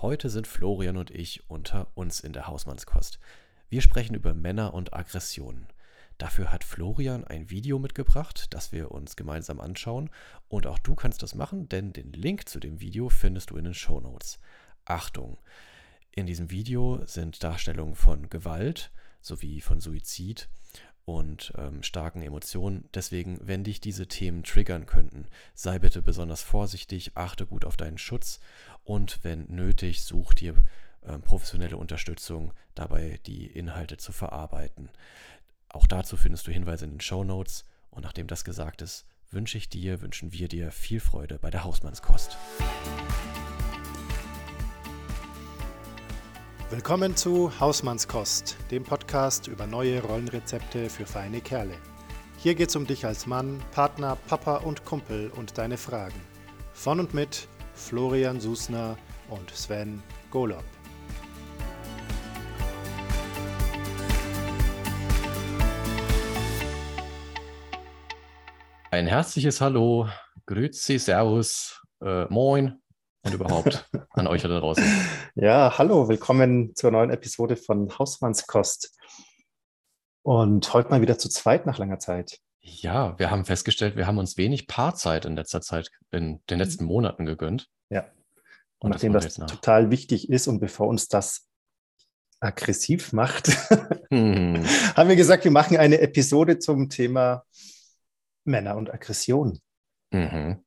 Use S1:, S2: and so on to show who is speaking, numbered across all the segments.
S1: Heute sind Florian und ich unter uns in der Hausmannskost. Wir sprechen über Männer und Aggressionen. Dafür hat Florian ein Video mitgebracht, das wir uns gemeinsam anschauen. Und auch du kannst das machen, denn den Link zu dem Video findest du in den Show Notes. Achtung! In diesem Video sind Darstellungen von Gewalt sowie von Suizid und ähm, starken Emotionen. Deswegen, wenn dich diese Themen triggern könnten, sei bitte besonders vorsichtig, achte gut auf deinen Schutz und wenn nötig, such dir äh, professionelle Unterstützung dabei, die Inhalte zu verarbeiten. Auch dazu findest du Hinweise in den Show Notes. Und nachdem das gesagt ist, wünsche ich dir, wünschen wir dir viel Freude bei der Hausmannskost.
S2: Willkommen zu Hausmannskost, dem Podcast über neue Rollenrezepte für feine Kerle. Hier geht es um dich als Mann, Partner, Papa und Kumpel und deine Fragen. Von und mit Florian Susner und Sven Golob.
S1: Ein herzliches Hallo, Grüezi, Servus, äh, Moin und überhaupt an euch da draußen.
S2: Ja, hallo, willkommen zur neuen Episode von Hausmannskost. Und heute mal wieder zu zweit nach langer Zeit.
S1: Ja, wir haben festgestellt, wir haben uns wenig Paarzeit in letzter Zeit, in den letzten Monaten gegönnt.
S2: Ja. Und, und nachdem das, das total wichtig ist und bevor uns das aggressiv macht, hm. haben wir gesagt, wir machen eine Episode zum Thema Männer und Aggression.
S1: Mhm.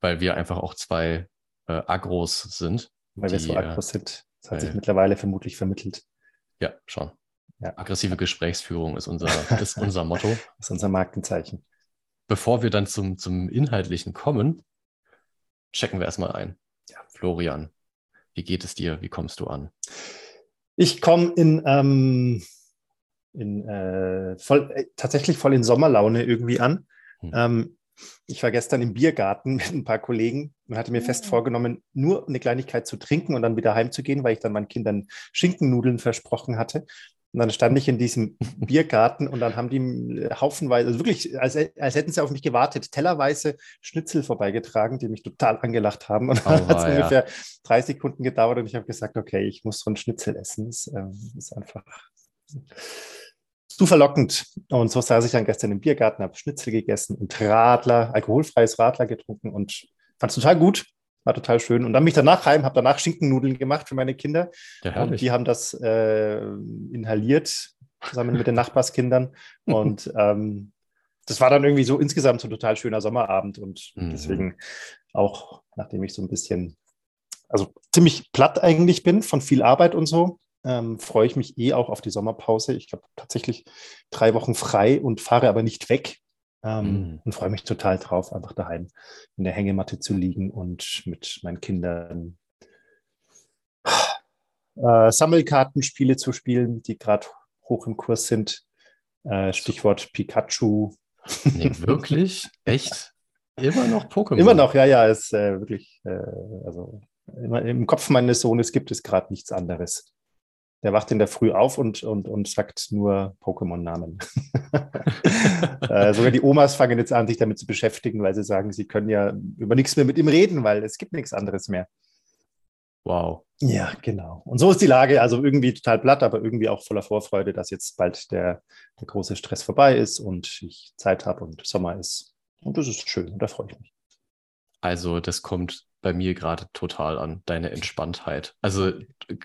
S1: Weil wir einfach auch zwei äh, Agros sind.
S2: Weil die, wir so Agros sind. Das hat sich mittlerweile vermutlich vermittelt.
S1: Ja, schon. Ja. Aggressive Gesprächsführung ist unser, ist unser Motto.
S2: Das ist unser Markenzeichen.
S1: Bevor wir dann zum, zum Inhaltlichen kommen, checken wir erstmal ein. Ja. Florian, wie geht es dir? Wie kommst du an?
S2: Ich komme in, ähm, in äh, voll, äh, tatsächlich voll in Sommerlaune irgendwie an. Hm. Ähm, ich war gestern im Biergarten mit ein paar Kollegen und hatte mir fest ah. vorgenommen, nur eine Kleinigkeit zu trinken und dann wieder heimzugehen, weil ich dann meinen Kindern Schinkennudeln versprochen hatte. Und dann stand ich in diesem Biergarten und dann haben die haufenweise, also wirklich, als, als hätten sie auf mich gewartet, tellerweise Schnitzel vorbeigetragen, die mich total angelacht haben. Und dann oh, hat es ja. ungefähr drei Sekunden gedauert und ich habe gesagt, okay, ich muss so ein Schnitzel essen. Das äh, ist einfach zu verlockend. Und so saß ich dann gestern im Biergarten, habe Schnitzel gegessen und Radler, alkoholfreies Radler getrunken und fand es total gut. War total schön. Und dann bin ich danach heim, habe danach Schinkennudeln gemacht für meine Kinder. Ja, und die haben das äh, inhaliert, zusammen mit den Nachbarskindern. Und ähm, das war dann irgendwie so insgesamt so ein total schöner Sommerabend. Und mhm. deswegen auch, nachdem ich so ein bisschen, also ziemlich platt eigentlich bin von viel Arbeit und so, ähm, freue ich mich eh auch auf die Sommerpause. Ich habe tatsächlich drei Wochen frei und fahre aber nicht weg. Ähm, mm. Und freue mich total drauf, einfach daheim in der Hängematte zu liegen und mit meinen Kindern äh, Sammelkartenspiele zu spielen, die gerade hoch im Kurs sind. Äh, Stichwort Pikachu.
S1: Nee, wirklich? Echt? Immer noch Pokémon?
S2: Immer noch, ja, ja, ist äh, wirklich, äh, also im Kopf meines Sohnes gibt es gerade nichts anderes. Der wacht in der Früh auf und, und, und sagt nur Pokémon-Namen. äh, sogar die Omas fangen jetzt an, sich damit zu beschäftigen, weil sie sagen, sie können ja über nichts mehr mit ihm reden, weil es gibt nichts anderes mehr.
S1: Wow.
S2: Ja, genau. Und so ist die Lage. Also irgendwie total platt, aber irgendwie auch voller Vorfreude, dass jetzt bald der, der große Stress vorbei ist und ich Zeit habe und Sommer ist. Und das ist schön und da freue ich mich.
S1: Also das kommt bei mir gerade total an, deine Entspanntheit. Also,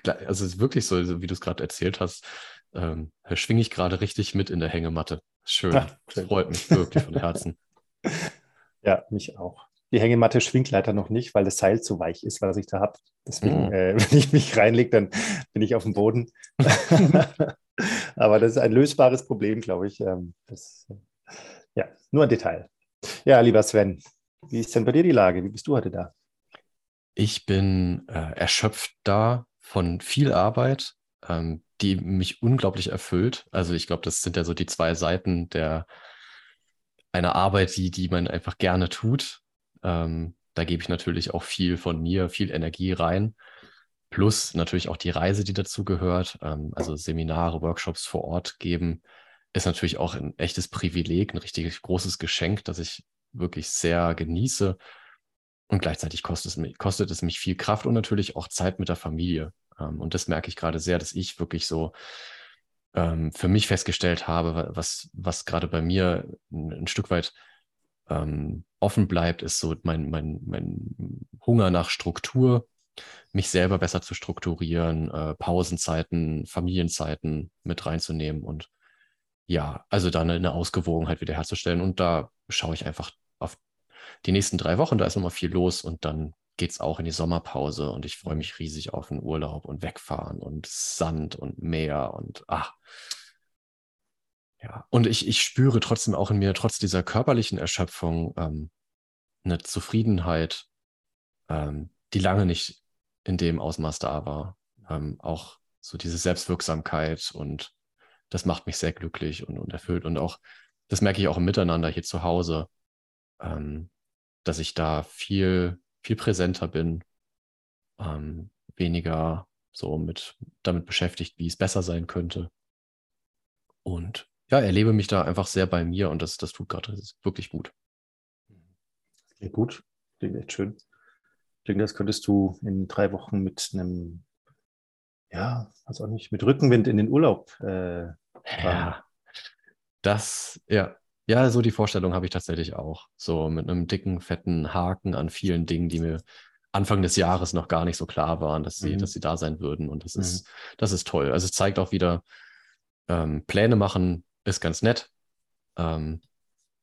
S1: also es ist wirklich so, wie du es gerade erzählt hast, ähm, schwinge ich gerade richtig mit in der Hängematte. Schön. Ach, schön. freut mich wirklich von Herzen.
S2: Ja, mich auch. Die Hängematte schwingt leider noch nicht, weil das Seil zu weich ist, was ich da habe. Deswegen, mm. äh, wenn ich mich reinlege, dann bin ich auf dem Boden. Aber das ist ein lösbares Problem, glaube ich. Ähm, das, ja, nur ein Detail. Ja, lieber Sven, wie ist denn bei dir die Lage? Wie bist du heute da?
S1: Ich bin äh, erschöpft da von viel Arbeit, ähm, die mich unglaublich erfüllt. Also ich glaube, das sind ja so die zwei Seiten der einer Arbeit, die, die man einfach gerne tut. Ähm, da gebe ich natürlich auch viel von mir, viel Energie rein. Plus natürlich auch die Reise, die dazu gehört. Ähm, also Seminare, Workshops vor Ort geben, ist natürlich auch ein echtes Privileg, ein richtig großes Geschenk, das ich wirklich sehr genieße und gleichzeitig kostet es, mich, kostet es mich viel Kraft und natürlich auch Zeit mit der Familie. Ähm, und das merke ich gerade sehr, dass ich wirklich so ähm, für mich festgestellt habe, was, was gerade bei mir ein, Stück weit ähm, offen bleibt, ist so mein, mein, mein Hunger nach Struktur, mich selber besser zu strukturieren, äh, Pausenzeiten, Familienzeiten mit reinzunehmen und ja, also da eine, Ausgewogenheit wiederherzustellen. Und da schaue ich einfach auf die nächsten drei Wochen, da ist nochmal viel los und dann geht es auch in die Sommerpause und ich freue mich riesig auf den Urlaub und wegfahren und Sand und Meer und ach. Ja, und ich, ich spüre trotzdem auch in mir, trotz dieser körperlichen Erschöpfung, ähm, eine Zufriedenheit, ähm, die lange nicht in dem Ausmaß da war. Ähm, auch so diese Selbstwirksamkeit und das macht mich sehr glücklich und, und erfüllt. Und auch, das merke ich auch im Miteinander hier zu Hause, ähm, dass ich da viel, viel präsenter bin, ähm, weniger so mit damit beschäftigt, wie es besser sein könnte. Und ja, erlebe mich da einfach sehr bei mir und das, das tut gerade wirklich gut.
S2: Klingt gut, klingt echt schön. Ich denke, das könntest du in drei Wochen mit einem, ja, also auch nicht, mit Rückenwind in den Urlaub. Äh,
S1: ja, das, ja, ja, so die Vorstellung habe ich tatsächlich auch. So mit einem dicken, fetten Haken an vielen Dingen, die mir Anfang des Jahres noch gar nicht so klar waren, dass sie, mhm. dass sie da sein würden. Und das mhm. ist, das ist toll. Also es zeigt auch wieder, ähm, Pläne machen ist ganz nett, ähm,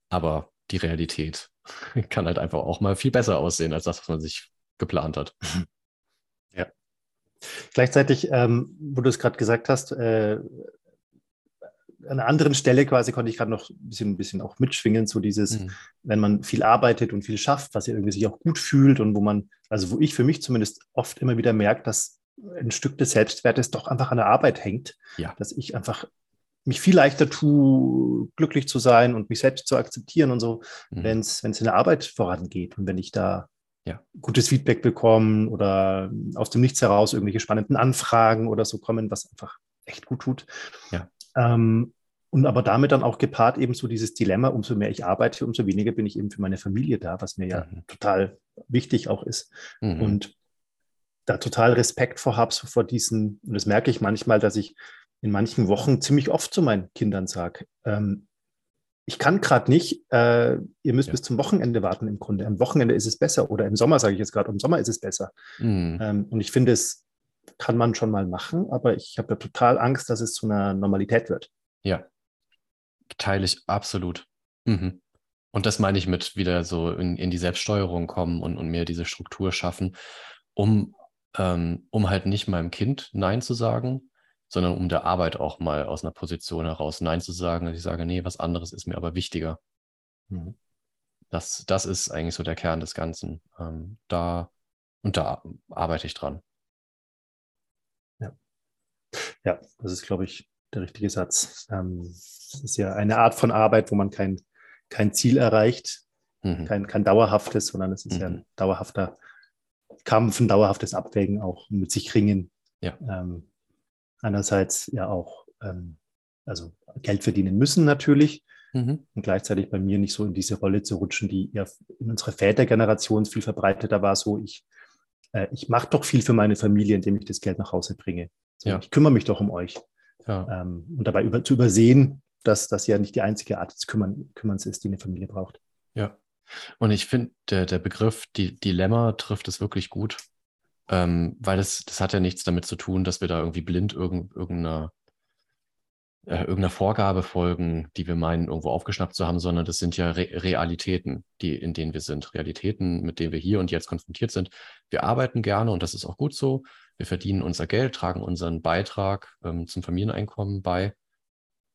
S1: aber die Realität kann halt einfach auch mal viel besser aussehen als das, was man sich geplant hat.
S2: Ja. Gleichzeitig, ähm, wo du es gerade gesagt hast, äh, an einer anderen Stelle quasi konnte ich gerade noch ein bisschen, ein bisschen auch mitschwingen, so dieses, mhm. wenn man viel arbeitet und viel schafft, was ja irgendwie sich auch gut fühlt und wo man, also wo ich für mich zumindest oft immer wieder merke, dass ein Stück des Selbstwertes doch einfach an der Arbeit hängt, ja. dass ich einfach mich viel leichter tue, glücklich zu sein und mich selbst zu akzeptieren und so, mhm. wenn es in der Arbeit vorangeht und wenn ich da ja. gutes Feedback bekomme oder aus dem Nichts heraus irgendwelche spannenden Anfragen oder so kommen, was einfach echt gut tut. Ja. Ähm, und aber damit dann auch gepaart eben so dieses Dilemma, umso mehr ich arbeite, umso weniger bin ich eben für meine Familie da, was mir ja mhm. total wichtig auch ist. Mhm. Und da total Respekt vor habe, so vor diesen, und das merke ich manchmal, dass ich in manchen Wochen ziemlich oft zu meinen Kindern sage, ähm, ich kann gerade nicht, äh, ihr müsst ja. bis zum Wochenende warten im Grunde. Am Wochenende ist es besser oder im Sommer sage ich jetzt gerade, im Sommer ist es besser. Mhm. Ähm, und ich finde, es kann man schon mal machen, aber ich habe ja total Angst, dass es zu einer Normalität wird.
S1: Ja, teile ich absolut. Mhm. Und das meine ich mit wieder so in, in die Selbststeuerung kommen und, und mir diese Struktur schaffen, um, ähm, um halt nicht meinem Kind Nein zu sagen, sondern um der Arbeit auch mal aus einer Position heraus Nein zu sagen, dass ich sage, nee, was anderes ist mir aber wichtiger. Mhm. Das, das ist eigentlich so der Kern des Ganzen. Ähm, da, und da arbeite ich dran.
S2: Ja. Das ist, glaube ich, der richtige Satz. Ähm, es ist ja eine Art von Arbeit, wo man kein, kein Ziel erreicht, mhm. kein, kein dauerhaftes, sondern es ist mhm. ja ein mhm. dauerhafter Kampf, ein dauerhaftes Abwägen auch mit sich ringen. Ja. Ähm, einerseits ja auch, ähm, also Geld verdienen müssen natürlich mhm. und gleichzeitig bei mir nicht so in diese Rolle zu rutschen, die ja in unserer Vätergeneration viel verbreiteter war, so ich, äh, ich mache doch viel für meine Familie, indem ich das Geld nach Hause bringe. So, ja. Ich kümmere mich doch um euch. Ja. Ähm, und dabei über, zu übersehen, dass das ja nicht die einzige Art des Kümmern, Kümmerns ist, die eine Familie braucht.
S1: Ja. Und ich finde, der, der Begriff die, Dilemma trifft es wirklich gut, ähm, weil das, das hat ja nichts damit zu tun, dass wir da irgendwie blind irgend, irgendeiner, äh, irgendeiner Vorgabe folgen, die wir meinen, irgendwo aufgeschnappt zu haben, sondern das sind ja Re Realitäten, die, in denen wir sind. Realitäten, mit denen wir hier und jetzt konfrontiert sind. Wir arbeiten gerne und das ist auch gut so. Wir verdienen unser Geld, tragen unseren Beitrag ähm, zum Familieneinkommen bei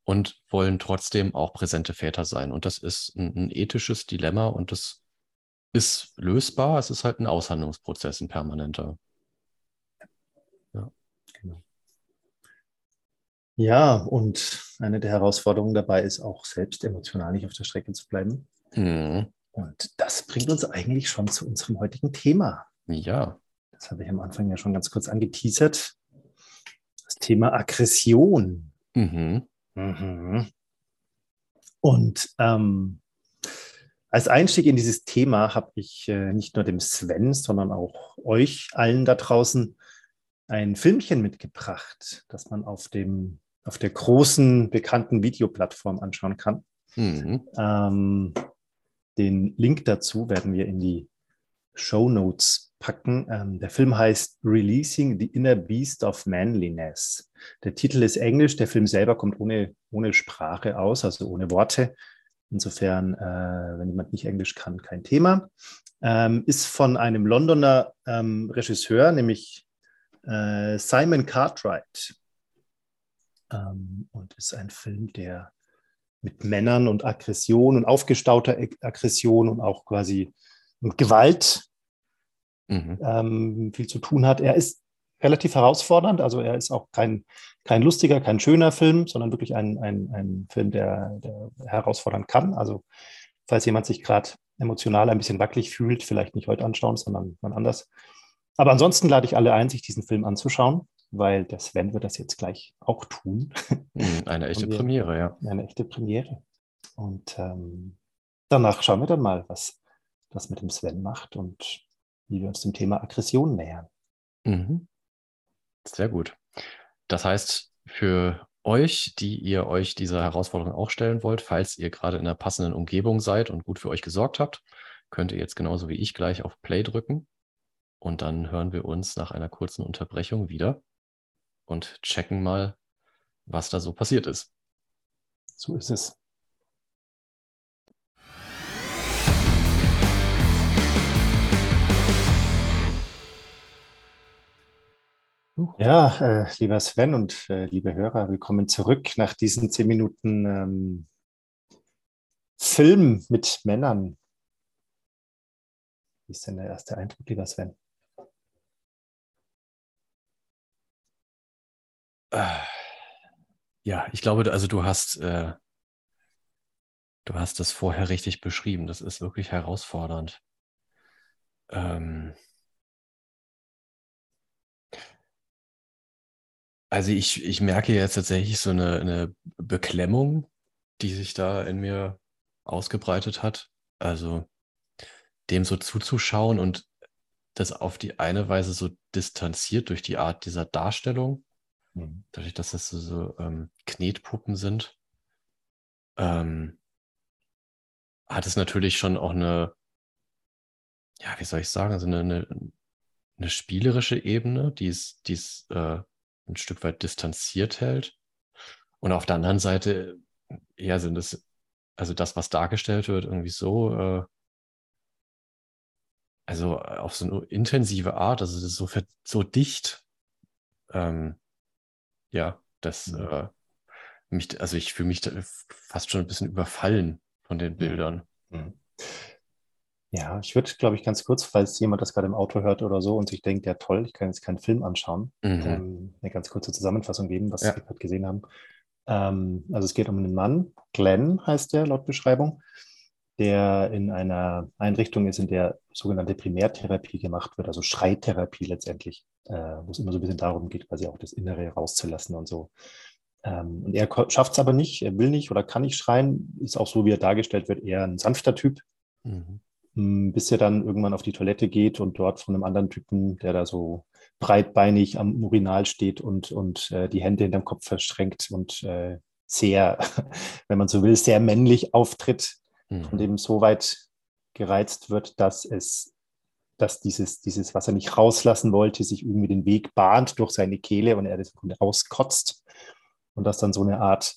S1: und wollen trotzdem auch präsente Väter sein. Und das ist ein, ein, ethisches Dilemma und das ist lösbar. Es ist halt ein Aushandlungsprozess, ein permanenter.
S2: Ja, genau. Ja, und eine der Herausforderungen dabei ist auch selbst emotional nicht auf der Strecke zu bleiben. Mhm. Und das bringt uns eigentlich schon zu unserem heutigen Thema.
S1: Ja.
S2: Das habe ich am Anfang ja schon ganz kurz angeteasert. Das Thema Aggression. Mhm. Mhm. Und ähm, als Einstieg in dieses Thema habe ich äh, nicht nur dem Sven, sondern auch euch allen da draußen ein Filmchen mitgebracht, das man auf, dem, auf der großen bekannten Videoplattform anschauen kann. Mhm. Ähm, den Link dazu werden wir in die Show Notes packen. Ähm, der Film heißt Releasing the Inner Beast of Manliness. Der Titel ist Englisch, der Film selber kommt ohne, ohne Sprache aus, also ohne Worte. Insofern, äh, wenn jemand nicht Englisch kann, kein Thema. Ähm, ist von einem Londoner ähm, Regisseur, nämlich äh, Simon Cartwright. Ähm, und ist ein Film, der mit Männern und Aggression und aufgestauter Aggression und auch quasi Gewalt mhm. ähm, viel zu tun hat. Er ist relativ herausfordernd, also er ist auch kein, kein lustiger, kein schöner Film, sondern wirklich ein, ein, ein Film, der, der herausfordern kann. Also falls jemand sich gerade emotional ein bisschen wackelig fühlt, vielleicht nicht heute anschauen, sondern wann anders. Aber ansonsten lade ich alle ein, sich diesen Film anzuschauen, weil der Sven wird das jetzt gleich auch tun.
S1: Mhm, eine echte wir, Premiere, ja.
S2: Eine echte Premiere. Und ähm, danach schauen wir dann mal, was das mit dem Sven macht und wie wir uns dem Thema Aggression nähern.
S1: Mhm. Sehr gut. Das heißt, für euch, die ihr euch dieser Herausforderung auch stellen wollt, falls ihr gerade in einer passenden Umgebung seid und gut für euch gesorgt habt, könnt ihr jetzt genauso wie ich gleich auf Play drücken. Und dann hören wir uns nach einer kurzen Unterbrechung wieder und checken mal, was da so passiert ist.
S2: So ist es. Ja, äh, lieber Sven und äh, liebe Hörer, willkommen zurück nach diesen zehn Minuten ähm, Film mit Männern. Wie ist denn der erste Eindruck, lieber Sven?
S1: Ja, ich glaube, also du hast, äh, du hast das vorher richtig beschrieben. Das ist wirklich herausfordernd. Ähm, Also ich, ich merke jetzt tatsächlich so eine, eine Beklemmung, die sich da in mir ausgebreitet hat. Also dem so zuzuschauen und das auf die eine Weise so distanziert durch die Art dieser Darstellung. Dadurch, dass das so, so ähm, Knetpuppen sind, ähm, hat es natürlich schon auch eine, ja, wie soll ich sagen, also eine, eine, eine spielerische Ebene, die es, die es äh, ein Stück weit distanziert hält. Und auf der anderen Seite, ja, sind es, also das, was dargestellt wird, irgendwie so, äh, also auf so eine intensive Art, also so, so dicht, ähm, ja, das, mhm. äh, mich, also ich fühle mich fast schon ein bisschen überfallen von den Bildern. Mhm.
S2: Ja, ich würde, glaube ich, ganz kurz, falls jemand das gerade im Auto hört oder so und sich denkt, ja toll, ich kann jetzt keinen Film anschauen, mhm. ähm, eine ganz kurze Zusammenfassung geben, was ja. wir gerade gesehen haben. Ähm, also es geht um einen Mann, Glenn heißt der laut Beschreibung, der in einer Einrichtung ist, in der sogenannte Primärtherapie gemacht wird, also Schreitherapie letztendlich, äh, wo es immer so ein bisschen darum geht, quasi auch das Innere rauszulassen und so. Ähm, und er schafft es aber nicht, er will nicht oder kann nicht schreien, ist auch so, wie er dargestellt wird, eher ein sanfter Typ. Mhm bis er dann irgendwann auf die Toilette geht und dort von einem anderen Typen, der da so breitbeinig am Urinal steht und, und äh, die Hände hinterm Kopf verschränkt und äh, sehr, wenn man so will, sehr männlich auftritt, mhm. von dem so weit gereizt wird, dass es, dass dieses, dieses, was er nicht rauslassen wollte, sich irgendwie den Weg bahnt durch seine Kehle und er das auskotzt. Und das dann so eine Art,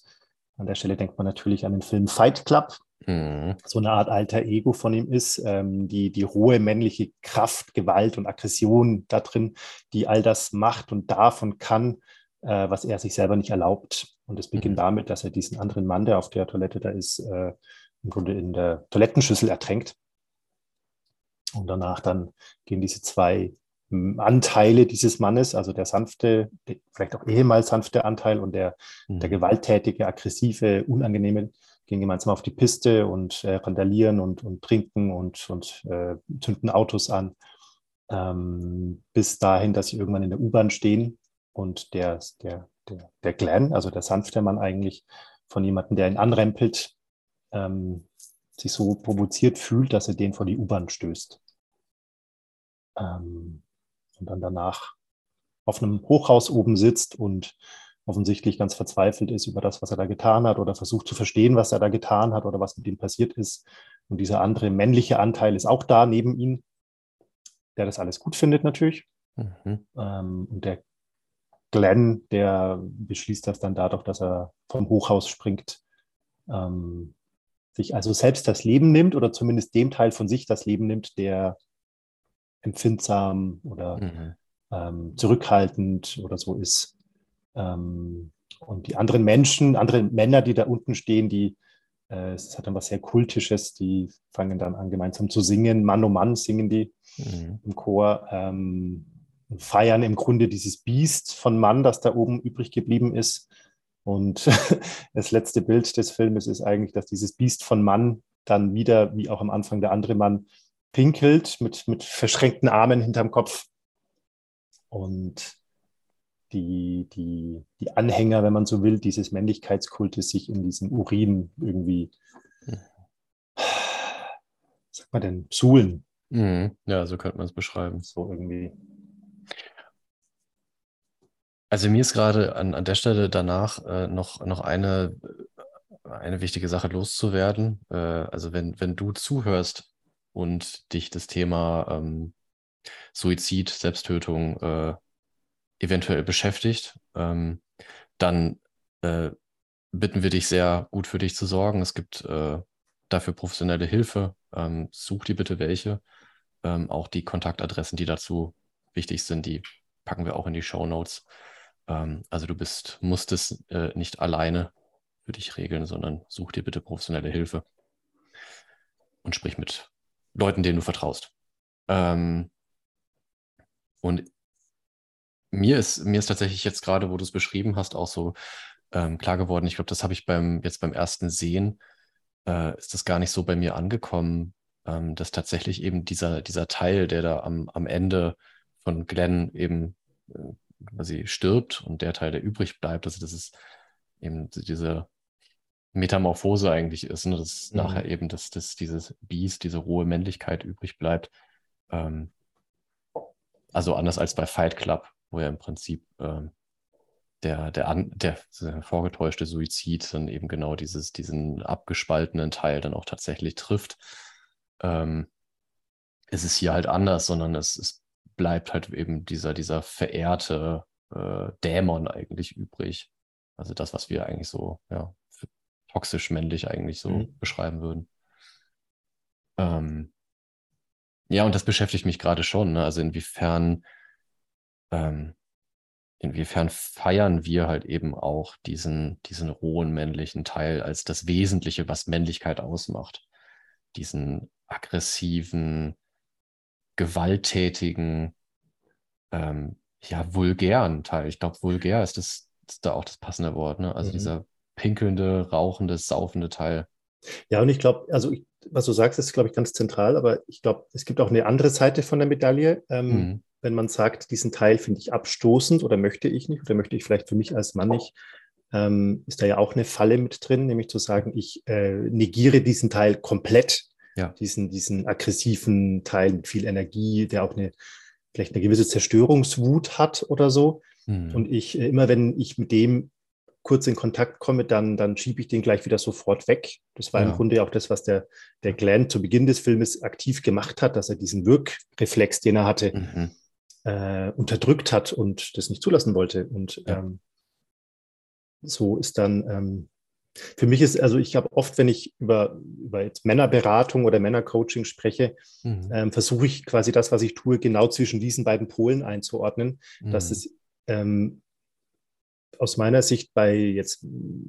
S2: an der Stelle denkt man natürlich an den Film Fight Club, mhm. so eine Art alter Ego von ihm ist, ähm, die, die hohe männliche Kraft, Gewalt und Aggression da drin, die all das macht und darf und kann, äh, was er sich selber nicht erlaubt. Und es beginnt mhm. damit, dass er diesen anderen Mann, der auf der Toilette da ist, äh, im Grunde in der Toilettenschüssel ertränkt. Und danach dann gehen diese zwei hm, Anteile dieses Mannes, also der sanfte, vielleicht auch ehemals sanfte Anteil und der, mhm. der gewalttätige, aggressive, unangenehme gehen gemeinsam auf die Piste und äh, randalieren und, und trinken und, und äh, zünden Autos an, ähm, bis dahin, dass sie irgendwann in der U-Bahn stehen und der, der, der, der Glenn, also der sanfte Mann eigentlich, von jemandem, der ihn anrempelt, ähm, sich so provoziert fühlt, dass er den vor die U-Bahn stößt. Ähm, und dann danach auf einem Hochhaus oben sitzt und offensichtlich ganz verzweifelt ist über das, was er da getan hat oder versucht zu verstehen, was er da getan hat oder was mit ihm passiert ist. Und dieser andere männliche Anteil ist auch da neben ihm, der das alles gut findet natürlich. Mhm. Ähm, und der Glenn, der beschließt das dann dadurch, dass er vom Hochhaus springt, ähm, sich also selbst das Leben nimmt oder zumindest dem Teil von sich das Leben nimmt, der empfindsam oder mhm. ähm, zurückhaltend oder so ist. Ähm, und die anderen Menschen, andere Männer, die da unten stehen, die, äh, es hat dann was sehr Kultisches, die fangen dann an, gemeinsam zu singen. Mann um Mann singen die mhm. im Chor ähm, feiern im Grunde dieses Biest von Mann, das da oben übrig geblieben ist. Und das letzte Bild des Filmes ist eigentlich, dass dieses Biest von Mann dann wieder, wie auch am Anfang der andere Mann, pinkelt mit, mit verschränkten Armen hinterm Kopf. Und die, die, die Anhänger, wenn man so will, dieses Männlichkeitskultes sich in diesem Urin irgendwie, sagt man denn, suhlen.
S1: Mhm. Ja, so könnte man es beschreiben.
S2: So irgendwie.
S1: Also mir ist gerade an, an der Stelle danach äh, noch, noch eine, eine wichtige Sache loszuwerden. Äh, also wenn, wenn du zuhörst und dich das Thema ähm, Suizid, Selbsttötung äh, eventuell beschäftigt, ähm, dann äh, bitten wir dich sehr, gut für dich zu sorgen. Es gibt äh, dafür professionelle Hilfe. Ähm, such dir bitte welche. Ähm, auch die Kontaktadressen, die dazu wichtig sind, die packen wir auch in die Show Notes. Ähm, also du bist, musst es äh, nicht alleine für dich regeln, sondern such dir bitte professionelle Hilfe und sprich mit Leuten, denen du vertraust. Ähm, und mir ist, mir ist tatsächlich jetzt gerade, wo du es beschrieben hast, auch so ähm, klar geworden. Ich glaube, das habe ich beim, jetzt beim ersten Sehen, äh, ist das gar nicht so bei mir angekommen, ähm, dass tatsächlich eben dieser, dieser Teil, der da am, am Ende von Glenn eben äh, quasi stirbt und der Teil, der übrig bleibt, also das ist eben diese Metamorphose eigentlich ist, ne? dass mhm. nachher eben das, das, dieses Biest, diese rohe Männlichkeit übrig bleibt. Ähm, also anders als bei Fight Club, wo ja im Prinzip ähm, der, der, an, der, der vorgetäuschte Suizid dann eben genau dieses, diesen abgespaltenen Teil dann auch tatsächlich trifft. Ähm, es ist hier halt anders, sondern es, es bleibt halt eben dieser, dieser verehrte äh, Dämon eigentlich übrig. Also das, was wir eigentlich so, ja, toxisch männlich eigentlich so mhm. beschreiben würden. Ähm, ja, und das beschäftigt mich gerade schon. Ne? Also inwiefern, ähm, inwiefern feiern wir halt eben auch diesen, diesen rohen männlichen Teil als das Wesentliche, was Männlichkeit ausmacht. Diesen aggressiven, gewalttätigen, ähm, ja, vulgären Teil. Ich glaube, vulgär ist, das, ist da auch das passende Wort. Ne? Also mhm. dieser pinkelnde, rauchende, saufende Teil.
S2: Ja, und ich glaube, also ich, was du sagst, ist, glaube ich, ganz zentral, aber ich glaube, es gibt auch eine andere Seite von der Medaille. Ähm, mhm. Wenn man sagt, diesen Teil finde ich abstoßend oder möchte ich nicht oder möchte ich vielleicht für mich als Mann nicht, ähm, ist da ja auch eine Falle mit drin, nämlich zu sagen, ich äh, negiere diesen Teil komplett ja. diesen, diesen aggressiven Teil mit viel Energie, der auch eine, vielleicht eine gewisse Zerstörungswut hat oder so. Mhm. Und ich, äh, immer wenn ich mit dem kurz in Kontakt komme, dann, dann schiebe ich den gleich wieder sofort weg. Das war ja. im Grunde auch das, was der, der Glenn zu Beginn des Filmes aktiv gemacht hat, dass er diesen Wirkreflex, den er hatte, mhm. äh, unterdrückt hat und das nicht zulassen wollte. Und ja. ähm, so ist dann ähm, für mich ist, also ich habe oft, wenn ich über, über jetzt Männerberatung oder Männercoaching spreche, mhm. ähm, versuche ich quasi das, was ich tue, genau zwischen diesen beiden Polen einzuordnen, mhm. dass es ähm, aus meiner Sicht bei jetzt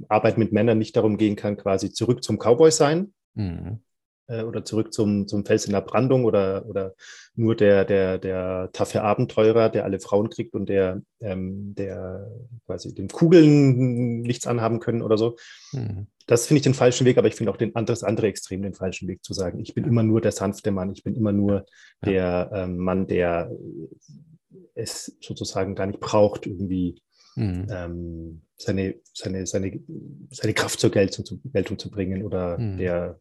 S2: Arbeit mit Männern nicht darum gehen kann, quasi zurück zum Cowboy sein, mhm äh, oder zurück zum, zum Fels in der Brandung oder, oder nur der, der, der taffe Abenteurer, der alle Frauen kriegt und der, ähm, der quasi den Kugeln nichts anhaben können oder so. Mhm. Das finde ich den falschen Weg, aber ich finde auch den, das andere Extrem den falschen Weg zu sagen, ich bin immer nur der sanfte Mann, ich bin immer nur ja. der ähm, Mann, der es sozusagen gar nicht braucht, irgendwie mhm. ähm, seine, seine, seine, seine Kraft zur Geltung, zur Geltung zu bringen oder mhm. der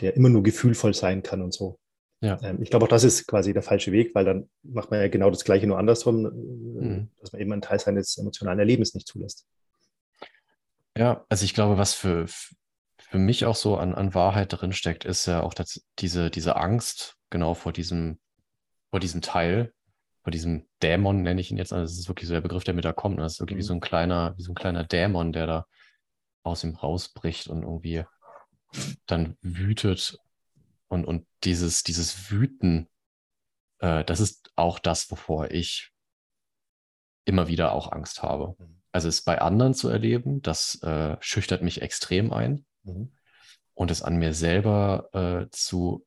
S2: der immer nur gefühlvoll sein kann und so. Ja. Ähm, ich glaube auch, das ist quasi der falsche Weg, weil dann macht man ja genau das Gleiche nur andersrum, äh, mhm. dass man eben einen Teil seines emotionalen Erlebens nicht zulässt.
S1: Ja, also ich glaube, was für, für mich auch so an, an Wahrheit drin steckt, ist ja auch das, diese, diese Angst genau vor diesem, vor diesem Teil, vor diesem Dämon, nenne ich ihn jetzt. Also das ist wirklich so der Begriff, der mir da kommt. Das ist wirklich mhm. wie so ein kleiner, wie so ein kleiner Dämon, der da aus ihm rausbricht und irgendwie dann wütet. Und, und dieses, dieses Wüten, äh, das ist auch das, wovor ich immer wieder auch Angst habe. Mhm. Also es bei anderen zu erleben, das äh, schüchtert mich extrem ein. Mhm. Und es an mir selber äh, zu,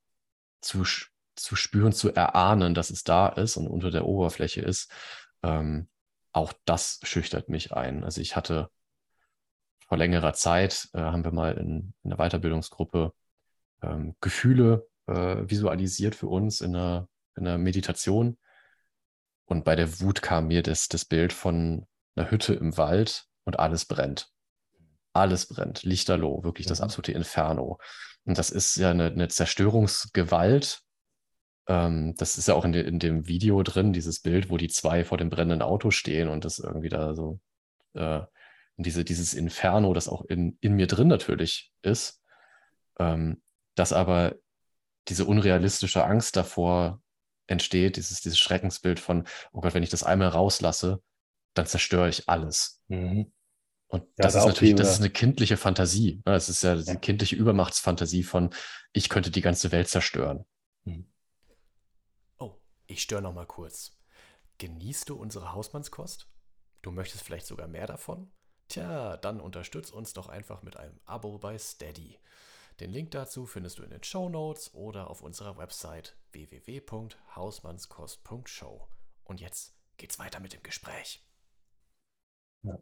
S1: zu, zu spüren, zu erahnen, dass es da ist und unter der Oberfläche ist, ähm, auch das schüchtert mich ein. Also ich hatte vor längerer Zeit, äh, haben wir mal in, in einer Weiterbildungsgruppe ähm, Gefühle äh, visualisiert für uns in einer, in einer Meditation. Und bei der Wut kam mir das, das Bild von einer Hütte im Wald und alles brennt. Alles brennt, lichterloh, wirklich das mhm. absolute Inferno. Und das ist ja eine, eine Zerstörungsgewalt. Ähm, das ist ja auch in, de, in, dem Video drin, dieses Bild, wo die zwei vor dem brennenden Auto stehen und das irgendwie da so, äh, diese, dieses Inferno, das auch in, in mir drin natürlich ist, ähm, dass aber diese unrealistische Angst davor entsteht, dieses, dieses Schreckensbild von, oh Gott, wenn ich das einmal rauslasse, dann zerstöre ich alles. Mhm. Und ja, das ist natürlich, das ist eine kindliche Fantasie. Es ist ja, ja. die kindliche Übermachtsfantasie von, ich könnte die ganze Welt zerstören. Mhm. Oh, ich störe noch mal kurz. Genießt du unsere Hausmannskost? Du möchtest vielleicht sogar mehr davon? Tja, dann unterstütz uns doch einfach mit einem Abo bei Steady. Den Link dazu findest du in den Show Notes oder auf unserer Website www.hausmannskost.show. Und jetzt geht's weiter mit dem Gespräch.
S2: Ja.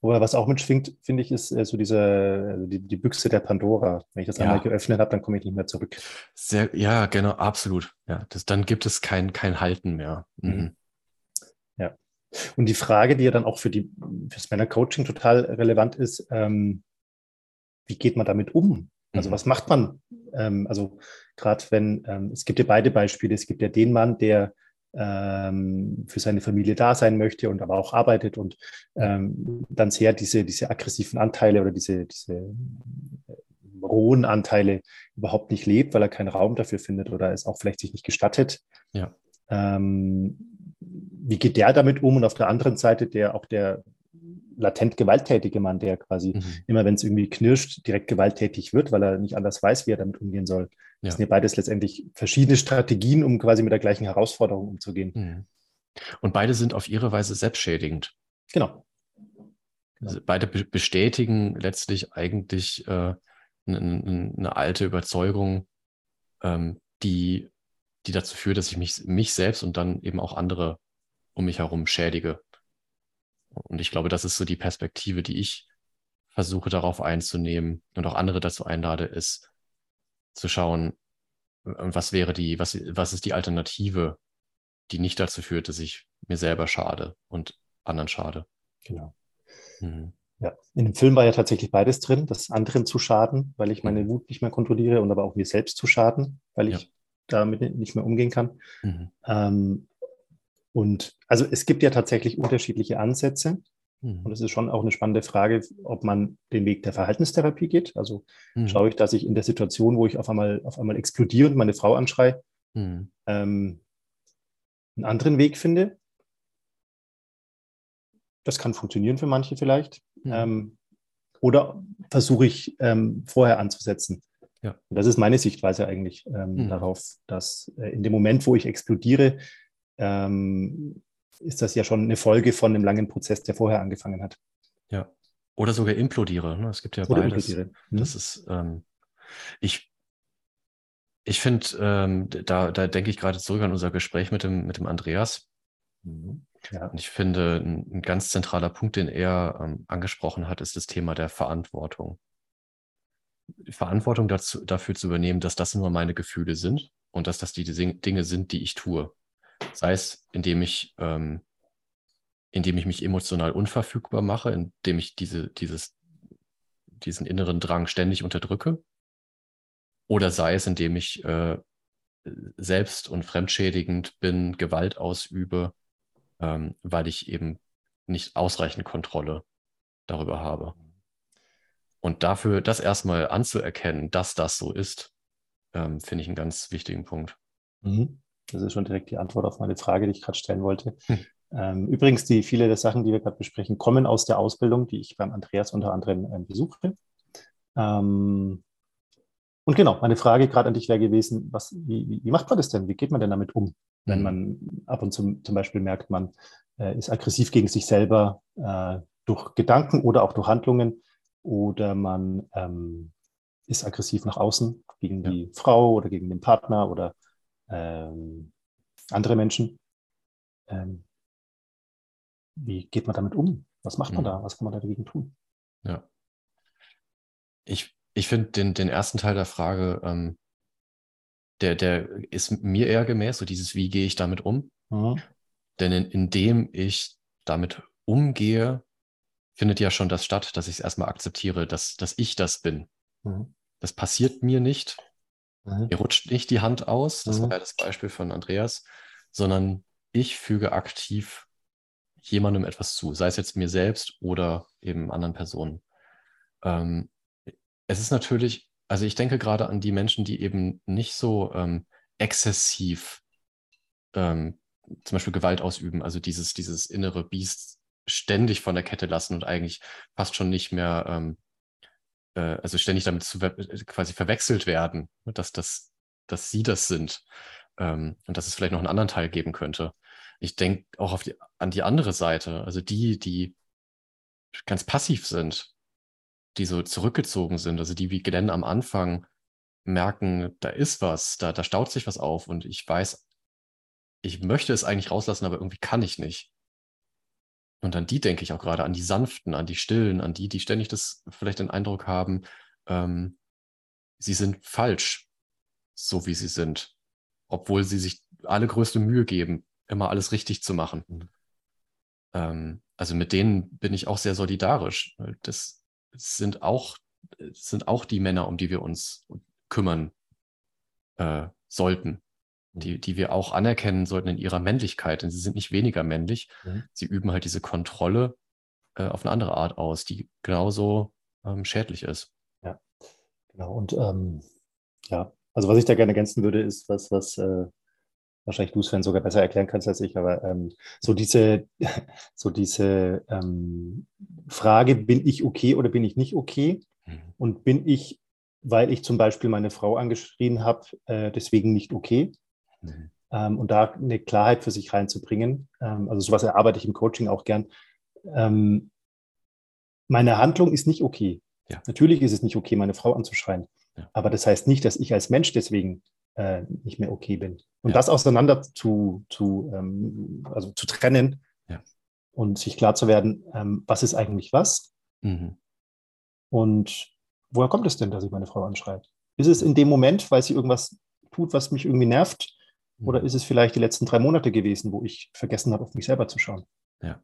S2: Wobei, was auch mitschwingt, finde ich, ist äh, so diese, also die, die Büchse der Pandora. Wenn ich das ja. einmal geöffnet habe, dann komme ich nicht mehr zurück.
S1: Sehr, ja, genau, absolut. Ja, das, dann gibt es kein, kein Halten mehr. Mhm.
S2: Und die Frage, die ja dann auch für, die, für das Männercoaching total relevant ist, ähm, wie geht man damit um? Also mhm. was macht man? Ähm, also gerade wenn, ähm, es gibt ja beide Beispiele. Es gibt ja den Mann, der ähm, für seine Familie da sein möchte und aber auch arbeitet und ähm, dann sehr diese, diese aggressiven Anteile oder diese, diese äh, rohen Anteile überhaupt nicht lebt, weil er keinen Raum dafür findet oder es auch vielleicht sich nicht gestattet. Ja. Ähm, wie geht der damit um? Und auf der anderen Seite der auch der latent gewalttätige Mann, der quasi mhm. immer, wenn es irgendwie knirscht, direkt gewalttätig wird, weil er nicht anders weiß, wie er damit umgehen soll. Ja. Das sind ja beides letztendlich verschiedene Strategien, um quasi mit der gleichen Herausforderung umzugehen. Mhm.
S1: Und beide sind auf ihre Weise selbstschädigend.
S2: Genau.
S1: Also beide bestätigen letztlich eigentlich äh, eine, eine, alte Überzeugung, ähm, die, die dazu führt, dass ich mich, mich selbst und dann eben auch andere um mich herum schädige. Und ich glaube, das ist so die Perspektive, die ich versuche darauf einzunehmen und auch andere dazu einlade, ist zu schauen, was wäre die, was, was ist die Alternative, die nicht dazu führt, dass ich mir selber schade und anderen schade.
S2: Genau. Mhm. Ja, in dem Film war ja tatsächlich beides drin, das anderen zu schaden, weil ich meine mhm. Wut nicht mehr kontrolliere und aber auch mir selbst zu schaden, weil ich ja. damit nicht mehr umgehen kann. Mhm. Ähm, und also es gibt ja tatsächlich unterschiedliche Ansätze. Mhm. Und es ist schon auch eine spannende Frage, ob man den Weg der Verhaltenstherapie geht. Also mhm. schaue ich, dass ich in der Situation, wo ich auf einmal, auf einmal explodiere und meine Frau anschreie, mhm. ähm, einen anderen Weg finde. Das kann funktionieren für manche vielleicht. Mhm. Ähm, oder versuche ich ähm, vorher anzusetzen. Ja. Das ist meine Sichtweise eigentlich ähm, mhm. darauf, dass äh, in dem Moment, wo ich explodiere, ähm, ist das ja schon eine Folge von einem langen Prozess, der vorher angefangen hat.
S1: Ja. Oder sogar implodiere. Ne? Es gibt ja Oder beides. Implodiere. Mhm. Das ist, ähm, ich, ich finde, ähm, da, da denke ich gerade zurück an unser Gespräch mit dem, mit dem Andreas. Mhm. Ja. Und ich finde, ein, ein, ganz zentraler Punkt, den er ähm, angesprochen hat, ist das Thema der Verantwortung. Verantwortung dazu, dafür zu übernehmen, dass das nur meine Gefühle sind und dass das die Dinge sind, die ich tue. Sei es, indem ich, ähm, indem ich mich emotional unverfügbar mache, indem ich diese, dieses, diesen inneren Drang ständig unterdrücke. oder sei es, indem ich äh, selbst und fremdschädigend bin, Gewalt ausübe, ähm, weil ich eben nicht ausreichend Kontrolle darüber habe. Und dafür, das erstmal anzuerkennen, dass das so ist, ähm, finde ich einen ganz wichtigen Punkt.
S2: Mhm. Das ist schon direkt die Antwort auf meine Frage, die ich gerade stellen wollte. Hm. Ähm, übrigens, die viele der Sachen, die wir gerade besprechen, kommen aus der Ausbildung, die ich beim Andreas unter anderem äh, besuche. Ähm, und genau, meine Frage gerade an dich wäre gewesen, was, wie, wie, macht man das denn? Wie geht man denn damit um, wenn mhm. man ab und zu zum Beispiel merkt, man äh, ist aggressiv gegen sich selber äh, durch Gedanken oder auch durch Handlungen oder man ähm, ist aggressiv nach außen gegen ja. die Frau oder gegen den Partner oder ähm, andere Menschen. Ähm, wie geht man damit um? Was macht man mhm. da? Was kann man da dagegen tun?
S1: Ja. Ich, ich finde den, den ersten Teil der Frage, ähm, der, der ist mir eher gemäß, so dieses, wie gehe ich damit um? Mhm. Denn in, indem ich damit umgehe, findet ja schon das statt, dass ich es erstmal akzeptiere, dass, dass ich das bin. Mhm. Das passiert mir nicht. Mhm. Mir rutscht nicht die Hand aus, das mhm. war ja das Beispiel von Andreas, sondern ich füge aktiv jemandem etwas zu, sei es jetzt mir selbst oder eben anderen Personen. Ähm, es ist natürlich, also ich denke gerade an die Menschen, die eben nicht so ähm, exzessiv ähm, zum Beispiel Gewalt ausüben, also dieses, dieses innere Biest ständig von der Kette lassen und eigentlich fast schon nicht mehr, ähm, äh, also ständig damit zu, quasi verwechselt werden, dass, dass, dass sie das sind ähm, und dass es vielleicht noch einen anderen Teil geben könnte. Ich denke auch auf die, an die andere Seite, also die, die ganz passiv sind, die so zurückgezogen sind, also die wie Glenn am Anfang merken, da ist was, da, da staut sich was auf und ich weiß, ich möchte es eigentlich rauslassen, aber irgendwie kann ich nicht. Und an die denke ich auch gerade, an die Sanften, an die Stillen, an die, die ständig das vielleicht den Eindruck haben, ähm, sie sind falsch, so wie sie sind, obwohl sie sich alle größte Mühe geben, immer alles richtig zu machen. Mhm. Ähm, also mit denen bin ich auch sehr solidarisch. Das sind auch, das sind auch die Männer, um die wir uns kümmern äh, sollten die, die wir auch anerkennen sollten in ihrer Männlichkeit, denn sie sind nicht weniger männlich. Mhm. Sie üben halt diese Kontrolle äh, auf eine andere Art aus, die genauso ähm, schädlich ist.
S2: Ja, genau. Und ähm, ja, also was ich da gerne ergänzen würde, ist was, was äh, wahrscheinlich du, Sven, sogar besser erklären kannst als ich, aber ähm, so diese, so diese ähm, Frage, bin ich okay oder bin ich nicht okay? Mhm. Und bin ich, weil ich zum Beispiel meine Frau angeschrien habe, äh, deswegen nicht okay? Mhm. Ähm, und da eine Klarheit für sich reinzubringen. Ähm, also sowas erarbeite ich im Coaching auch gern. Ähm, meine Handlung ist nicht okay. Ja. Natürlich ist es nicht okay, meine Frau anzuschreien. Ja. Aber das heißt nicht, dass ich als Mensch deswegen äh, nicht mehr okay bin. Und ja. das auseinander zu, zu, ähm, also zu trennen und sich klar zu werden, ähm, was ist eigentlich was? Mhm. Und woher kommt es denn, dass ich meine Frau anschreibe? Ist es in dem Moment, weil sie irgendwas tut, was mich irgendwie nervt? Oder mhm. ist es vielleicht die letzten drei Monate gewesen, wo ich vergessen habe, auf mich selber zu schauen?
S1: Ja.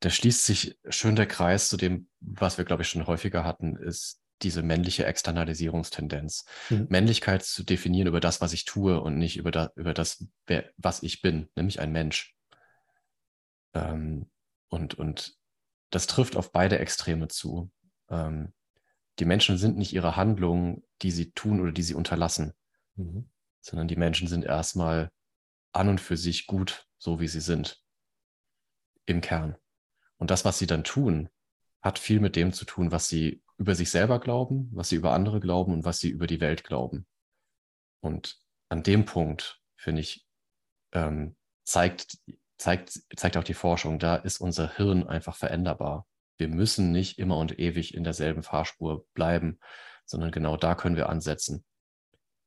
S1: Da schließt sich schön der Kreis zu dem, was wir, glaube ich, schon häufiger hatten, ist diese männliche Externalisierungstendenz. Mhm. Männlichkeit zu definieren über das, was ich tue und nicht über, da, über das, wer, was ich bin, nämlich ein Mensch. Ähm, und, und das trifft auf beide Extreme zu. Ähm, die Menschen sind nicht ihre Handlungen, die sie tun oder die sie unterlassen. Mhm sondern die Menschen sind erstmal an und für sich gut, so wie sie sind, im Kern. Und das, was sie dann tun, hat viel mit dem zu tun, was sie über sich selber glauben, was sie über andere glauben und was sie über die Welt glauben. Und an dem Punkt, finde ich, ähm, zeigt, zeigt, zeigt auch die Forschung, da ist unser Hirn einfach veränderbar. Wir müssen nicht immer und ewig in derselben Fahrspur bleiben, sondern genau da können wir ansetzen.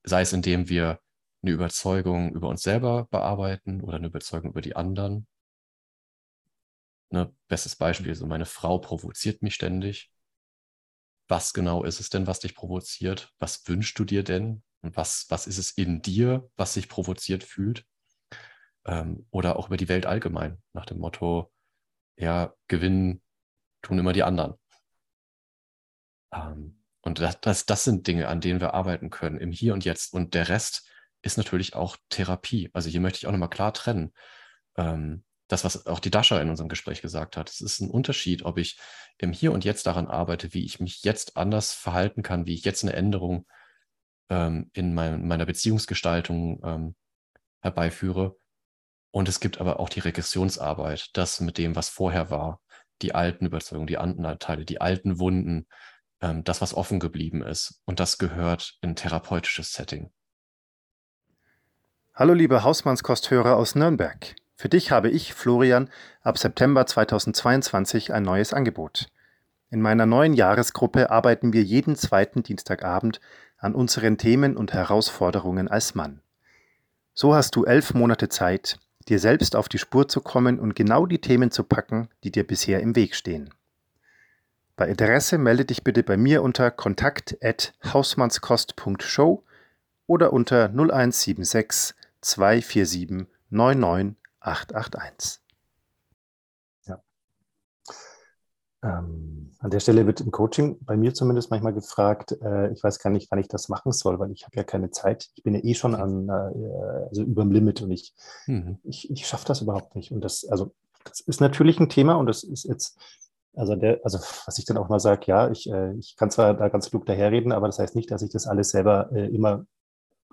S1: Sei es, indem wir eine Überzeugung über uns selber bearbeiten oder eine Überzeugung über die anderen. Ne, bestes Beispiel, so meine Frau provoziert mich ständig. Was genau ist es denn, was dich provoziert? Was wünschst du dir denn? Und was, was ist es in dir, was sich provoziert fühlt? Ähm, oder auch über die Welt allgemein, nach dem Motto, ja, gewinnen tun immer die anderen. Ähm, Und das, das, das sind Dinge, an denen wir arbeiten können, im Hier und Jetzt. Und der Rest ist natürlich auch Therapie. Also hier möchte ich auch nochmal klar trennen. Ähm, das, was auch die Dasha in unserem Gespräch gesagt hat. Es ist ein Unterschied, ob ich im Hier und Jetzt daran arbeite, wie ich mich jetzt anders verhalten kann, wie ich jetzt eine Änderung ähm, in mein, meiner Beziehungsgestaltung ähm, herbeiführe. Und es gibt aber auch die Regressionsarbeit, das mit dem, was vorher war, die alten Überzeugungen, die Anteile, die alten Wunden, ähm, das, was offen geblieben ist. Und das gehört in therapeutisches Setting.
S2: Hallo liebe Hausmannskosthörer aus Nürnberg. Für dich habe ich, Florian, ab September 2022 ein neues Angebot. In meiner neuen Jahresgruppe arbeiten wir jeden zweiten Dienstagabend an unseren Themen und Herausforderungen als Mann. So hast du elf Monate Zeit, dir selbst auf die Spur zu kommen und genau die Themen zu packen, die dir bisher im Weg stehen. Bei Interesse melde dich bitte bei mir unter kontakt@hausmannskost.show oder unter 0176 247 99 881. Ja. Ähm, an der Stelle wird im Coaching bei mir zumindest manchmal gefragt, äh, ich weiß gar nicht, wann ich das machen soll, weil ich habe ja keine Zeit. Ich bin ja eh schon an, äh, also über dem Limit und ich, mhm. ich, ich schaffe das überhaupt nicht. Und das, also, das ist natürlich ein Thema und das ist jetzt, also, der, also was ich dann auch mal sage, ja, ich, äh, ich kann zwar da ganz klug daherreden, aber das heißt nicht, dass ich das alles selber äh, immer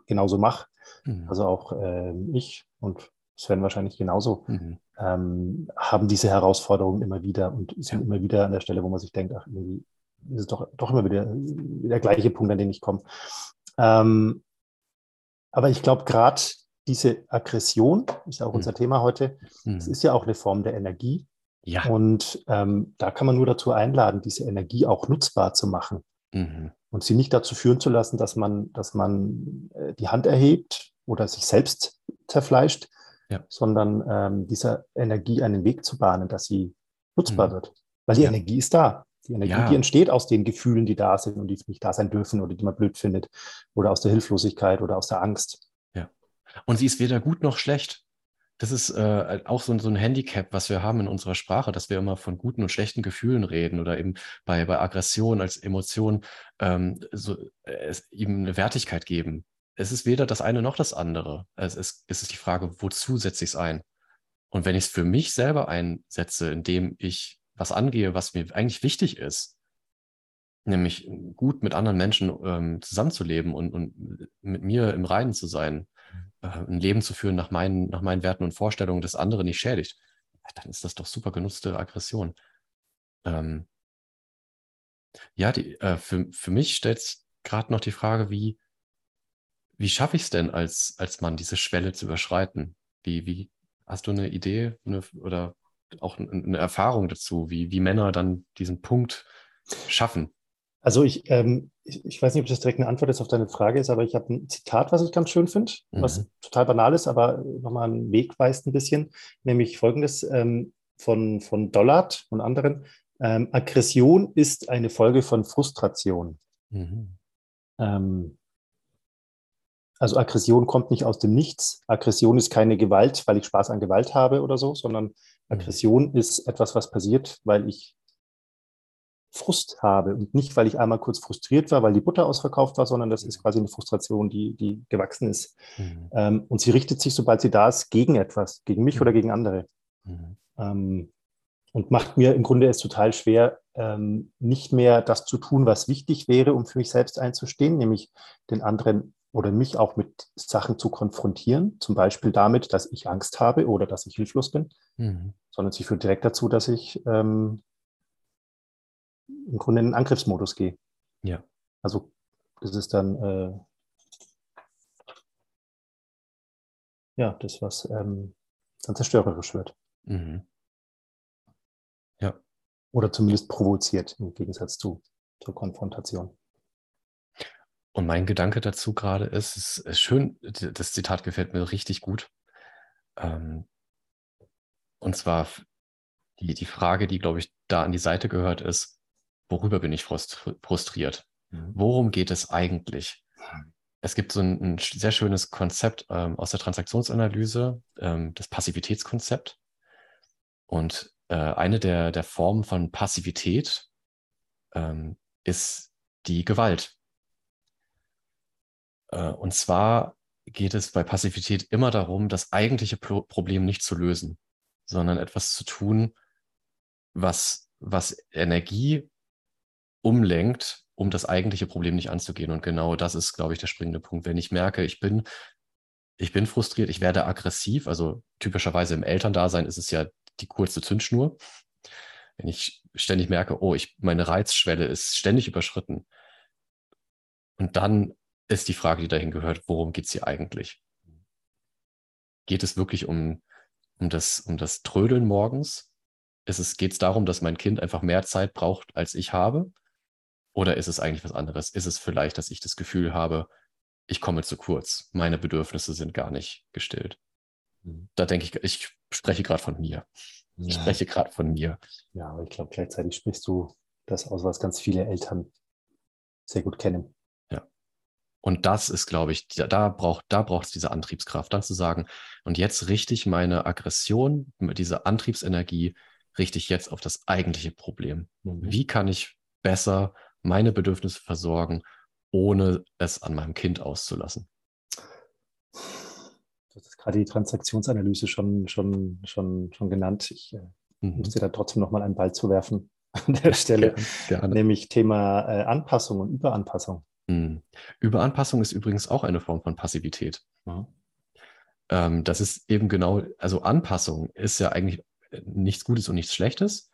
S2: genauso mache. Mhm. Also auch äh, ich und Sven wahrscheinlich genauso, mhm. ähm, haben diese Herausforderungen immer wieder und sind ja. immer wieder an der Stelle, wo man sich denkt, ach, irgendwie ist es doch, doch immer wieder der gleiche Punkt, an den ich komme. Ähm, aber ich glaube, gerade diese Aggression, ist ja auch mhm. unser Thema heute, mhm. es ist ja auch eine Form der Energie. Ja. Und ähm, da kann man nur dazu einladen, diese Energie auch nutzbar zu machen. Mhm. Und sie nicht dazu führen zu lassen, dass man, dass man äh, die Hand erhebt oder sich selbst zerfleischt, ja. sondern ähm, dieser Energie einen Weg zu bahnen, dass sie nutzbar mhm. wird. Weil die ja. Energie ist da. Die Energie, ja. die entsteht aus den Gefühlen, die da sind und die nicht da sein dürfen oder die man blöd findet oder aus der Hilflosigkeit oder aus der Angst.
S1: Ja. Und sie ist weder gut noch schlecht. Das ist äh, auch so, so, ein Handicap, was wir haben in unserer Sprache, dass wir immer von guten und schlechten Gefühlen reden oder eben bei, bei Aggression als Emotion ähm, so, äh, ihm eine Wertigkeit geben es ist weder das eine noch das andere. Es ist, es ist die Frage, wozu setze ich es ein? Und wenn ich es für mich selber einsetze, indem ich was angehe, was mir eigentlich wichtig ist, nämlich gut mit anderen Menschen ähm, zusammenzuleben und, und mit mir im Reinen zu sein, äh, ein Leben zu führen nach meinen, nach meinen Werten und Vorstellungen, das andere nicht schädigt, dann ist das doch super genutzte Aggression. Ähm, ja, die, äh, für, für mich stellt sich gerade noch die Frage, wie, wie schaffe ich es denn als, als Mann, diese Schwelle zu überschreiten? Wie, wie hast du eine Idee eine, oder auch eine Erfahrung dazu, wie, wie Männer dann diesen Punkt schaffen?
S2: Also ich, ähm, ich, ich, weiß nicht, ob das direkt eine Antwort jetzt auf deine Frage ist, aber ich habe ein Zitat, was ich ganz schön finde, mhm. was total banal ist, aber nochmal einen Weg weist ein bisschen, nämlich folgendes ähm, von, von Dollard und anderen. Ähm, Aggression ist eine Folge von Frustration. Mhm. Ähm, also Aggression kommt nicht aus dem Nichts. Aggression ist keine Gewalt, weil ich Spaß an Gewalt habe oder so, sondern mhm. Aggression ist etwas, was passiert, weil ich Frust habe und nicht, weil ich einmal kurz frustriert war, weil die Butter ausverkauft war, sondern das ist quasi eine Frustration, die, die gewachsen ist. Mhm. Ähm, und sie richtet sich, sobald sie da ist, gegen etwas, gegen mich mhm. oder gegen andere. Mhm. Ähm, und macht mir im Grunde es total schwer, ähm, nicht mehr das zu tun, was wichtig wäre, um für mich selbst einzustehen, nämlich den anderen oder mich auch mit Sachen zu konfrontieren, zum Beispiel damit, dass ich Angst habe oder dass ich hilflos bin, mhm. sondern sie führt direkt dazu, dass ich ähm, im Grunde in den Angriffsmodus gehe.
S1: Ja.
S2: Also das ist dann äh, ja das, was ähm, dann zerstörerisch wird. Mhm.
S1: Ja.
S2: Oder zumindest provoziert im Gegensatz zu, zur Konfrontation.
S1: Und mein Gedanke dazu gerade ist, es ist schön, das Zitat gefällt mir richtig gut. Ähm, und zwar die, die Frage, die, glaube ich, da an die Seite gehört, ist, worüber bin ich frustriert? Mhm. Worum geht es eigentlich? Es gibt so ein, ein sehr schönes Konzept ähm, aus der Transaktionsanalyse, ähm, das Passivitätskonzept. Und äh, eine der, der Formen von Passivität ähm, ist die Gewalt. Äh, und zwar geht es bei Passivität immer darum, das eigentliche Pro Problem nicht zu lösen, sondern etwas zu tun, was, was Energie umlenkt, um das eigentliche Problem nicht anzugehen. Und genau das ist, glaube ich, der springende Punkt. Wenn ich merke, ich bin, ich bin frustriert, ich werde aggressiv, also typischerweise im Elterndasein ist es ja die kurze Zündschnur. Wenn ich ständig merke, oh, ich, meine Reizschwelle ist ständig überschritten. Und dann ist die Frage, die dahin gehört, worum geht es hier eigentlich? Geht es wirklich um, um, das, um das Trödeln morgens? Geht es darum, dass mein Kind einfach mehr Zeit braucht, als ich habe? Oder ist es eigentlich was anderes? Ist es vielleicht, dass ich das Gefühl habe, ich komme zu kurz, meine Bedürfnisse sind gar nicht gestillt? Mhm. Da denke ich, ich spreche gerade von mir. Ja. Ich spreche gerade von mir.
S2: Ja, aber ich glaube, gleichzeitig sprichst du das aus, was ganz viele Eltern sehr gut kennen.
S1: Und das ist, glaube ich, da braucht da braucht es diese Antriebskraft, dann zu sagen, und jetzt richte ich meine Aggression, diese Antriebsenergie, richte ich jetzt auf das eigentliche Problem. Mhm. Wie kann ich besser meine Bedürfnisse versorgen, ohne es an meinem Kind auszulassen?
S2: Du hast gerade die Transaktionsanalyse schon, schon, schon, schon genannt. Ich äh, mhm. muss dir da trotzdem nochmal einen Ball zu werfen an der Stelle, Gerne. nämlich Thema äh, Anpassung und Überanpassung.
S1: Mhm. Überanpassung ist übrigens auch eine Form von Passivität. Mhm. Ähm, das ist eben genau, also Anpassung ist ja eigentlich äh, nichts Gutes und nichts Schlechtes.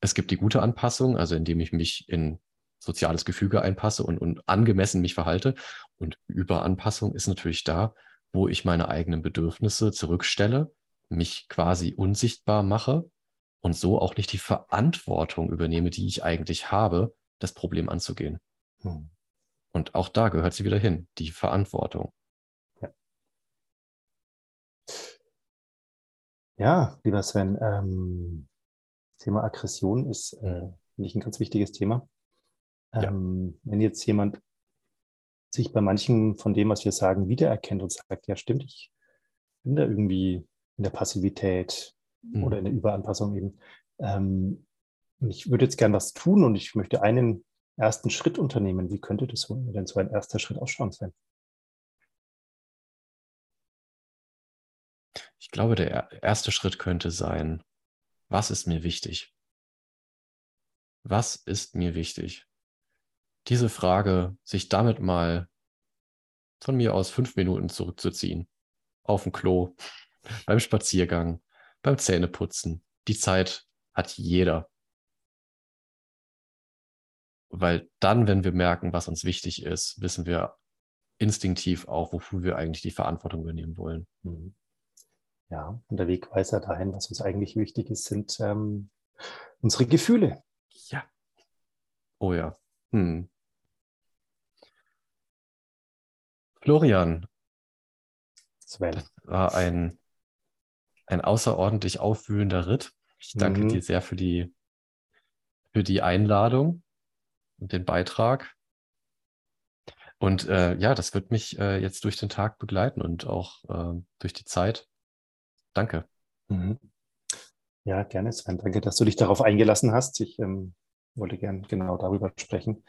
S1: Es gibt die gute Anpassung, also indem ich mich in soziales Gefüge einpasse und, und angemessen mich verhalte. Und Überanpassung ist natürlich da, wo ich meine eigenen Bedürfnisse zurückstelle, mich quasi unsichtbar mache und so auch nicht die Verantwortung übernehme, die ich eigentlich habe, das Problem anzugehen. Hm. Und auch da gehört sie wieder hin, die Verantwortung.
S2: Ja, ja lieber Sven, ähm, Thema Aggression ist, äh, finde ich, ein ganz wichtiges Thema. Ähm, ja. Wenn jetzt jemand sich bei manchen von dem, was wir sagen, wiedererkennt und sagt, ja stimmt, ich bin da irgendwie in der Passivität mhm. oder in der Überanpassung eben. Ähm, und ich würde jetzt gern was tun und ich möchte einen ersten Schritt unternehmen? Wie könnte das denn so ein erster Schritt ausschauen sein?
S1: Ich glaube, der erste Schritt könnte sein, was ist mir wichtig? Was ist mir wichtig? Diese Frage, sich damit mal von mir aus fünf Minuten zurückzuziehen. Auf dem Klo, beim Spaziergang, beim Zähneputzen. Die Zeit hat jeder. Weil dann, wenn wir merken, was uns wichtig ist, wissen wir instinktiv auch, wofür wir eigentlich die Verantwortung übernehmen wollen. Mhm.
S2: Ja, und der Wegweiser dahin, was uns eigentlich wichtig ist, sind ähm, unsere Gefühle.
S1: Ja. Oh ja. Hm. Florian, Sven. das war ein, ein außerordentlich aufwühlender Ritt. Ich danke mhm. dir sehr für die, für die Einladung den Beitrag. Und äh, ja, das wird mich äh, jetzt durch den Tag begleiten und auch äh, durch die Zeit. Danke. Mhm.
S2: Ja, gerne, Sven. Danke, dass du dich darauf eingelassen hast. Ich ähm, wollte gern genau darüber sprechen.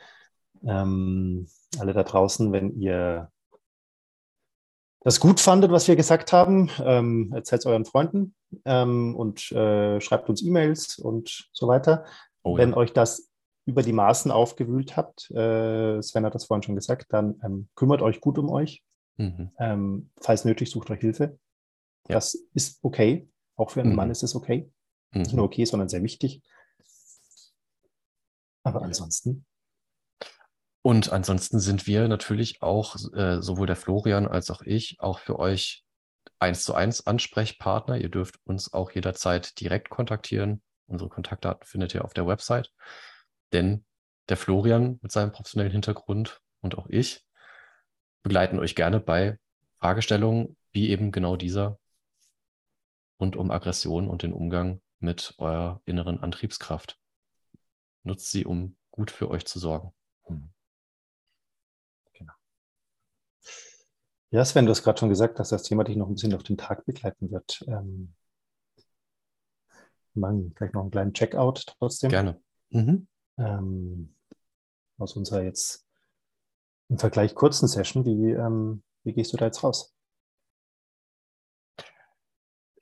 S2: Ähm, alle da draußen, wenn ihr das gut fandet, was wir gesagt haben, ähm, erzählt es euren Freunden ähm, und äh, schreibt uns E-Mails und so weiter. Oh, wenn ja. euch das über die Maßen aufgewühlt habt, äh, Sven hat das vorhin schon gesagt, dann ähm, kümmert euch gut um euch. Mhm. Ähm, falls nötig, sucht euch Hilfe. Ja. Das ist okay. Auch für einen mhm. Mann ist es okay. Mhm. Nicht nur okay, sondern sehr wichtig. Aber ansonsten.
S1: Und ansonsten sind wir natürlich auch, äh, sowohl der Florian als auch ich, auch für euch eins zu eins Ansprechpartner. Ihr dürft uns auch jederzeit direkt kontaktieren. Unsere Kontaktdaten findet ihr auf der Website. Denn der Florian mit seinem professionellen Hintergrund und auch ich begleiten euch gerne bei Fragestellungen wie eben genau dieser rund um Aggression und den Umgang mit eurer inneren Antriebskraft. Nutzt sie, um gut für euch zu sorgen. Hm.
S2: Genau. Ja, Sven, du hast gerade schon gesagt, dass das Thema dich noch ein bisschen auf den Tag begleiten wird. Ähm, machen vielleicht noch einen kleinen Checkout trotzdem.
S1: Gerne. Mhm.
S2: Ähm, aus unserer jetzt im Vergleich kurzen Session. Wie, ähm, wie gehst du da jetzt raus?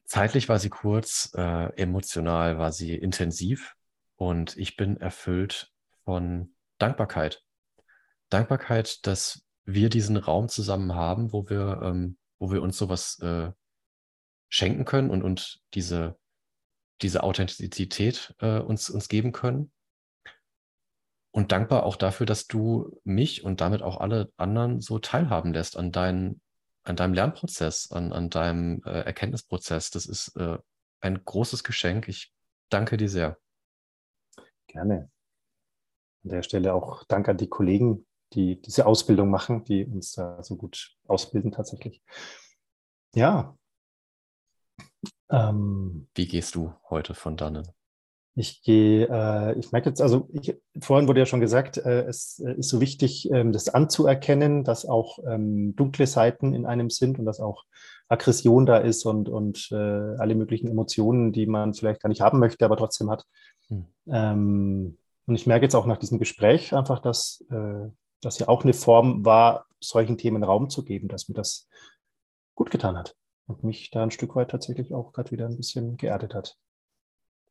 S1: Zeitlich war sie kurz, äh, emotional war sie intensiv und ich bin erfüllt von Dankbarkeit. Dankbarkeit, dass wir diesen Raum zusammen haben, wo wir, ähm, wo wir uns sowas äh, schenken können und, und diese, diese Authentizität äh, uns, uns geben können. Und dankbar auch dafür, dass du mich und damit auch alle anderen so teilhaben lässt an deinen an deinem Lernprozess, an, an deinem äh, Erkenntnisprozess. Das ist äh, ein großes Geschenk. Ich danke dir sehr.
S2: Gerne. An der Stelle auch Dank an die Kollegen, die diese Ausbildung machen, die uns da so gut ausbilden tatsächlich. Ja.
S1: Ähm, Wie gehst du heute von dannen?
S2: Ich gehe, äh, ich merke jetzt, also ich, vorhin wurde ja schon gesagt, äh, es äh, ist so wichtig, ähm, das anzuerkennen, dass auch ähm, dunkle Seiten in einem sind und dass auch Aggression da ist und, und äh, alle möglichen Emotionen, die man vielleicht gar nicht haben möchte, aber trotzdem hat. Hm. Ähm, und ich merke jetzt auch nach diesem Gespräch einfach, dass äh, das ja auch eine Form war, solchen Themen Raum zu geben, dass mir das gut getan hat und mich da ein Stück weit tatsächlich auch gerade wieder ein bisschen geerdet hat.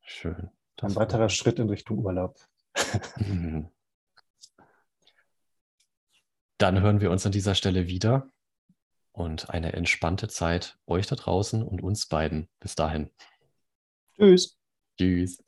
S1: Schön.
S2: Ein weiterer Schritt in Richtung Urlaub.
S1: Dann hören wir uns an dieser Stelle wieder und eine entspannte Zeit euch da draußen und uns beiden. Bis dahin.
S2: Tschüss.
S1: Tschüss.